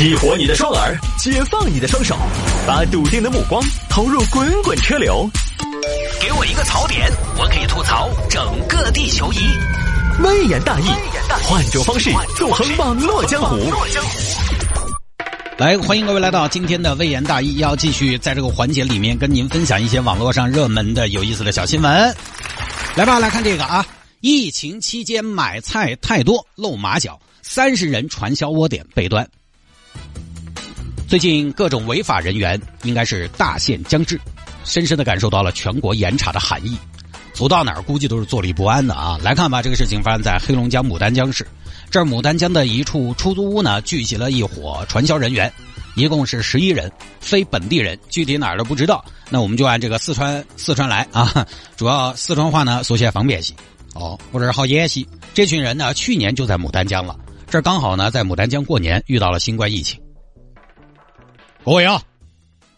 激活你的双耳，解放你的双手，把笃定的目光投入滚滚车流。给我一个槽点，我可以吐槽整个地球仪。微言大义，换种方式纵横网络江湖。来，欢迎各位来到今天的微言大义，要继续在这个环节里面跟您分享一些网络上热门的有意思的小新闻。来吧，来看这个啊！疫情期间买菜太多露马脚，三十人传销窝点被端。最近各种违法人员应该是大限将至，深深的感受到了全国严查的含义。走到哪儿估计都是坐立不安的啊！来看吧，这个事情发生在黑龙江牡丹江市，这牡丹江的一处出租屋呢，聚集了一伙传销人员，一共是十一人，非本地人，具体哪儿都不知道。那我们就按这个四川四川来啊，主要四川话呢说起来方便些哦，或者是好演些。这群人呢，去年就在牡丹江了，这刚好呢在牡丹江过年遇到了新冠疫情。各位啊，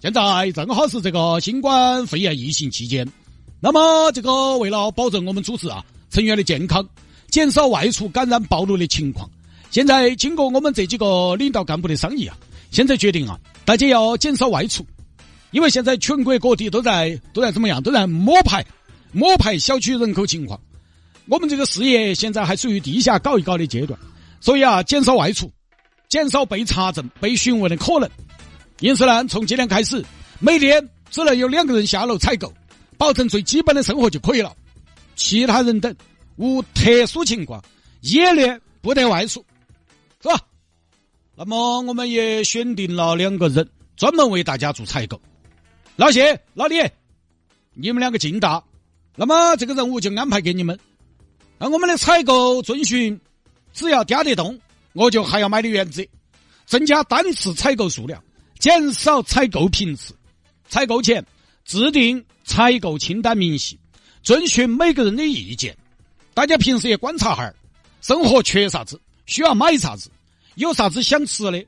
现在正好是这个新冠肺炎疫情期间，那么这个为了保证我们组织啊成员的健康，减少外出感染暴露的情况，现在经过我们这几个领导干部的商议啊，现在决定啊，大家要减少外出，因为现在全国各地都在都在怎么样，都在摸排摸排小区人口情况，我们这个事业现在还属于地下搞一搞的阶段，所以啊，减少外出，减少被查证、被询问的可能。因此呢，从今天开始，每天只能有两个人下楼采购，保证最基本的生活就可以了。其他人等无特殊情况，一律不得外出，是吧？那么我们也选定了两个人，专门为大家做采购。老谢、老李，你们两个劲大，那么这个任务就安排给你们。那我们的采购遵循，只要掂得动，我就还要买的原则，增加单次采购数量。减少采购频次，采购前制定采购清单明细，遵循每个人的意见。大家平时也观察哈儿，生活缺啥子，需要买啥子，有啥子想吃的。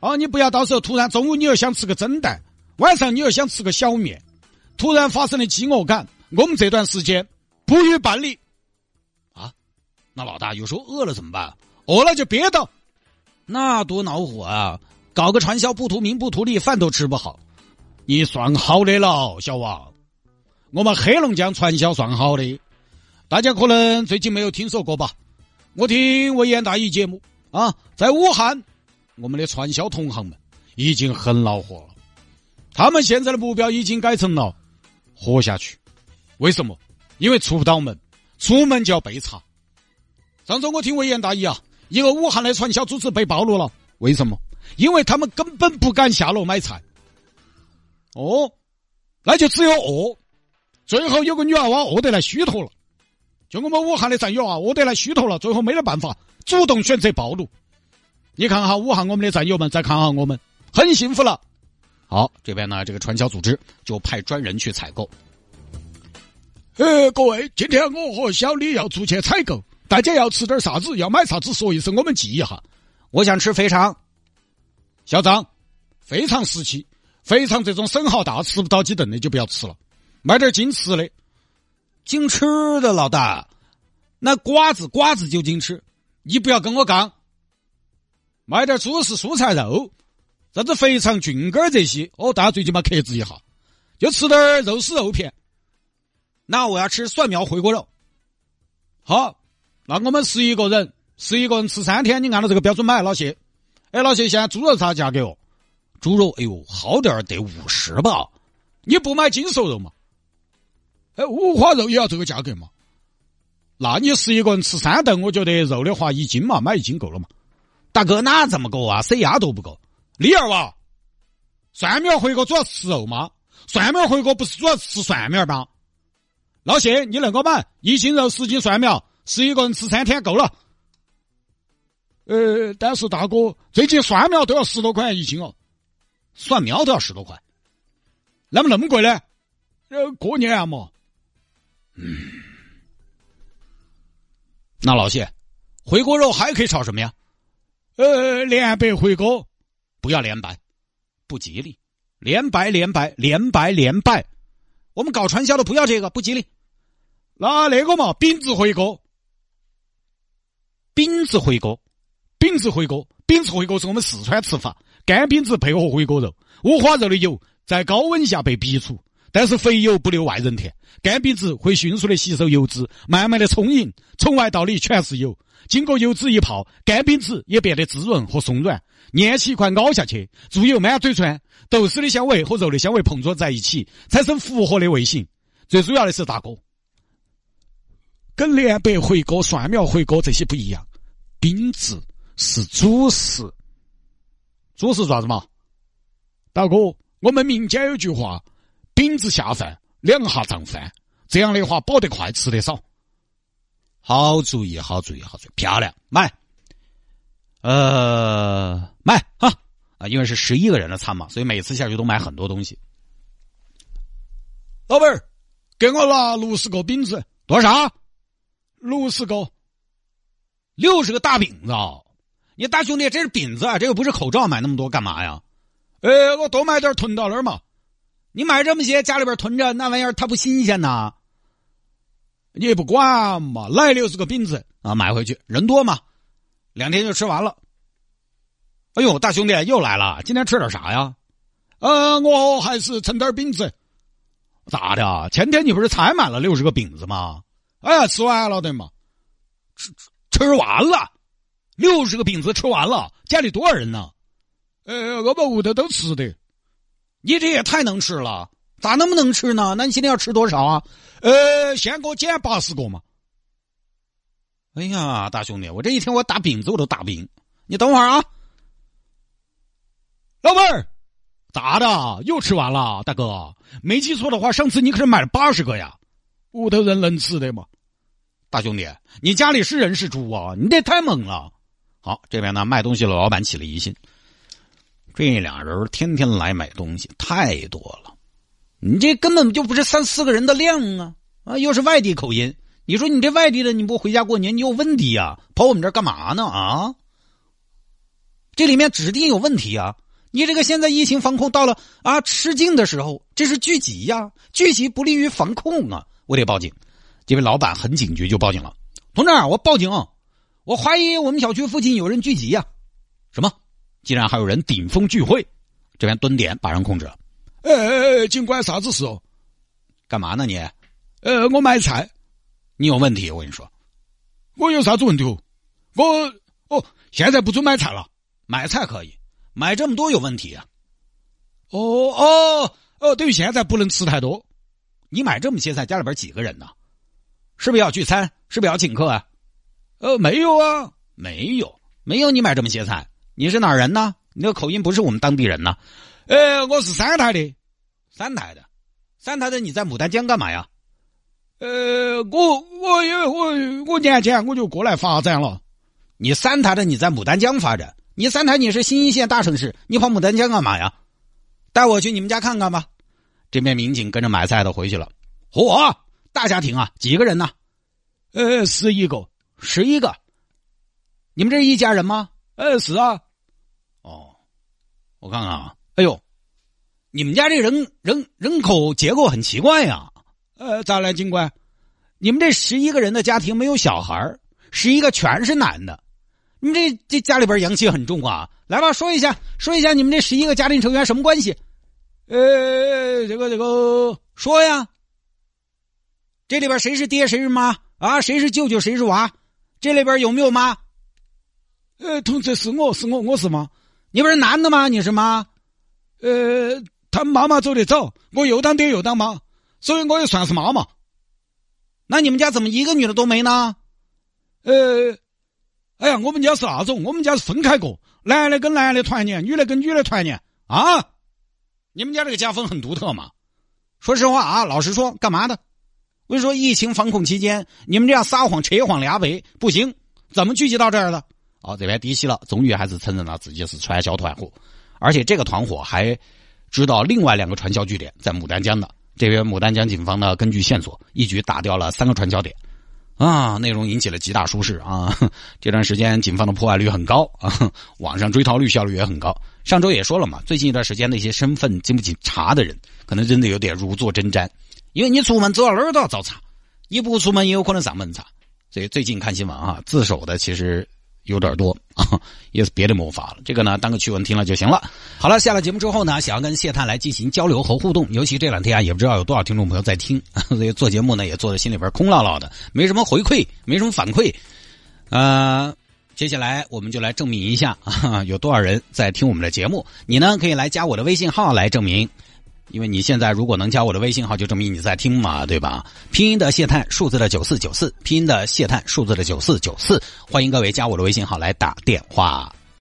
哦，你不要到时候突然中午你又想吃个蒸蛋，晚上你又想吃个小面，突然发生了饥饿感，我们这段时间不予办理。啊，那老大有时候饿了怎么办？饿了就憋到，那多恼火啊！搞个传销不图名不图利，饭都吃不好。你算好的了，小王。我们黑龙江传销算好的，大家可能最近没有听说过吧？我听微言大义节目啊，在武汉，我们的传销同行们已经很恼火了。他们现在的目标已经改成了活下去。为什么？因为出不到门，出门就要被查。上周我听微言大义啊，一个武汉的传销组织被暴露了。为什么？因为他们根本不敢下楼买菜，哦，那就只有饿。最后有个女娃娃饿得来虚脱了，就我们武汉的战友啊，饿得来虚脱了，最后没得办法，主动选择暴露。你看哈，武汉我们的战友们，再看哈我们，很幸福了。好，这边呢，这个传销组织就派专人去采购。呃，各位，今天我和小李要出去采购，大家要吃点啥子，要买啥子，说一声，我们记一下。我想吃肥肠。校长，非常时期，肥肠这种生蚝大吃不到几顿的就不要吃了，买点精吃的，精吃的老大，那瓜子瓜子就精吃，你不要跟我杠，买点主食蔬菜肉，啥子肥肠菌根这些，哦，大家最起码克制一下，就吃点肉丝肉片。那我要吃蒜苗回锅肉，好，那我们十一个人，十一个人吃三天，你按照这个标准买，老谢。哎，老谢，现在猪肉啥价格哦？猪肉，哎呦，好点儿得五十吧？你不买精瘦肉嘛？哎，五花肉也要这个价格嘛？那你十一个人吃三顿，我觉得肉的话一斤嘛，买一斤够了嘛？大哥，哪这么够啊？塞牙都不够。李二娃，蒜苗回锅主要吃肉吗？蒜苗回锅不是主要吃蒜苗吗？老谢，你那个买一斤肉，十斤蒜苗，十一个人吃三天够了。呃，但是大哥，最近蒜苗都要十多块一斤哦，蒜苗都要十多块，那么那么贵呢？呃，过年啊嘛。嗯，那老谢，回锅肉还可以炒什么呀？呃，连白回锅，不要连白，不吉利。连白连白连白连白，我们搞传销的不要这个，不吉利。那那个嘛，饼子回锅，饼子回锅。饼子回锅，饼子回锅是我们四川吃法，干饼子配合回锅肉，五花肉的油在高温下被逼出，但是肥油不留外人田，干饼子会迅速的吸收油脂，慢慢的充盈，从外到里全是油。经过油脂一泡，干饼子也变得滋润和松软，捏起一块咬下去，猪油满嘴穿，豆豉的香味和肉的香味碰撞在一起，产生复合的味型。最主要的是大哥，跟莲白回锅、蒜苗回锅这些不一样，饼子是主食。主食啥子嘛？大哥，我们民间有句话：“饼子下饭，两下胀饭。”这样的话，饱得快，吃得少。好主意，好主意，好主意，漂亮，买，呃，买哈啊，因为是十一个人的餐嘛，所以每次下去都买很多东西。老板儿，给我拿六十个饼子，多少？六十个，六十个大饼子。你大兄弟，这是饼子，啊，这又不是口罩，买那么多干嘛呀？哎，我多买点囤到那儿嘛。你买这么些，家里边囤着，那玩意儿它不新鲜呐。你也不管嘛，来六十个饼子啊，买回去，人多嘛，两天就吃完了。哎呦，大兄弟又来了，今天吃点啥呀？呃，我还是盛点饼子。咋的？前天你不是才买了六十个饼子吗？哎呀，吃完了的嘛，吃吃完了，六十个饼子吃完了，家里多少人呢？呃，我把屋头都吃的。你这也太能吃了，咋那么能吃呢？那你今天要吃多少啊？呃，先给我减八十个嘛。哎呀，大兄弟，我这一天我打饼子我都打不赢。你等会儿啊，老妹儿，咋的？又吃完了？大哥，没记错的话，上次你可是买了八十个呀。屋头人能吃的吗？大兄弟，你家里是人是猪啊？你这太猛了。好，这边呢，卖东西的老板起了疑心，这俩人天天来买东西，太多了。你这根本就不是三四个人的量啊！啊，又是外地口音，你说你这外地的，你不回家过年，你有问题呀？跑我们这干嘛呢？啊，这里面指定有问题啊！你这个现在疫情防控到了啊吃劲的时候，这是聚集呀，聚集不利于防控啊！我得报警。这位老板很警觉，就报警了。同志，我报警，我怀疑我们小区附近有人聚集呀！什么？竟然还有人顶风聚会？这边蹲点把人控制了。哎哎哎！警官，啥子事哦？干嘛呢你？呃，我买菜。你有问题，我跟你说。我有啥子问题？我哦，现在不准买菜了。买菜可以，买这么多有问题啊。哦哦哦，等于现在不能吃太多。你买这么些菜，家里边几个人呢？是不是要聚餐？是不是要请客啊？呃，没有啊，没有，没有。你买这么些菜，你是哪人呢？你这口音不是我们当地人呢。呃，我是三台的，三台的，三台的，你在牡丹江干嘛呀？呃，我我因为我我年前我就过来发展了。你三台的你在牡丹江发展，你三台你是新一线大城市，你跑牡丹江干嘛呀？带我去你们家看看吧。这边民警跟着买菜的回去了。嚯，大家庭啊，几个人呢？呃，十一个，十一个。你们这是一家人吗？哎，是啊。哦，我看看啊。哎呦，你们家这人人人口结构很奇怪呀！呃，咋了，警官？你们这十一个人的家庭没有小孩十一个全是男的，你们这这家里边阳气很重啊！来吧，说一下，说一下你们这十一个家庭成员什么关系？呃，这个这个，说呀，这里边谁是爹，谁是妈啊？谁是舅舅，谁是娃？这里边有没有妈？呃，同志是我是我我是妈，你不是男的吗？你是妈？呃，他妈妈走得早，我又当爹又当妈，所以我也算是妈妈。那你们家怎么一个女的都没呢？呃，哎呀，我们家是那种，我们家是分开过，男的跟男的团年，女的跟女的团年啊。你们家这个家风很独特嘛？说实话啊，老实说，干嘛的？我说，疫情防控期间，你们这样撒谎、扯谎、俩北不行，怎么聚集到这儿的？哦，这边低息了，终于还是承认了自己是传销团伙。而且这个团伙还知道另外两个传销据点在牡丹江的。这边牡丹江警方呢，根据线索一举打掉了三个传销点，啊，内容引起了极大舒适啊。这段时间警方的破案率很高啊，网上追逃率效率也很高。上周也说了嘛，最近一段时间那些身份经不起查的人，可能真的有点如坐针毡，因为你出门走到哪儿都要找茬，你不出门也有可能上门查。所以最近看新闻啊，自首的其实有点多啊，也是别的没法了。这个呢，当个趣闻听了就行了。好了，下了节目之后呢，想要跟谢探来进行交流和互动，尤其这两天啊，也不知道有多少听众朋友在听，所以做节目呢也做的心里边空落落的，没什么回馈，没什么反馈。呃，接下来我们就来证明一下啊，有多少人在听我们的节目。你呢，可以来加我的微信号来证明。因为你现在如果能加我的微信号，就证明你在听嘛，对吧？拼音的谢探，数字的九四九四，拼音的谢探，数字的九四九四，欢迎各位加我的微信号来打电话。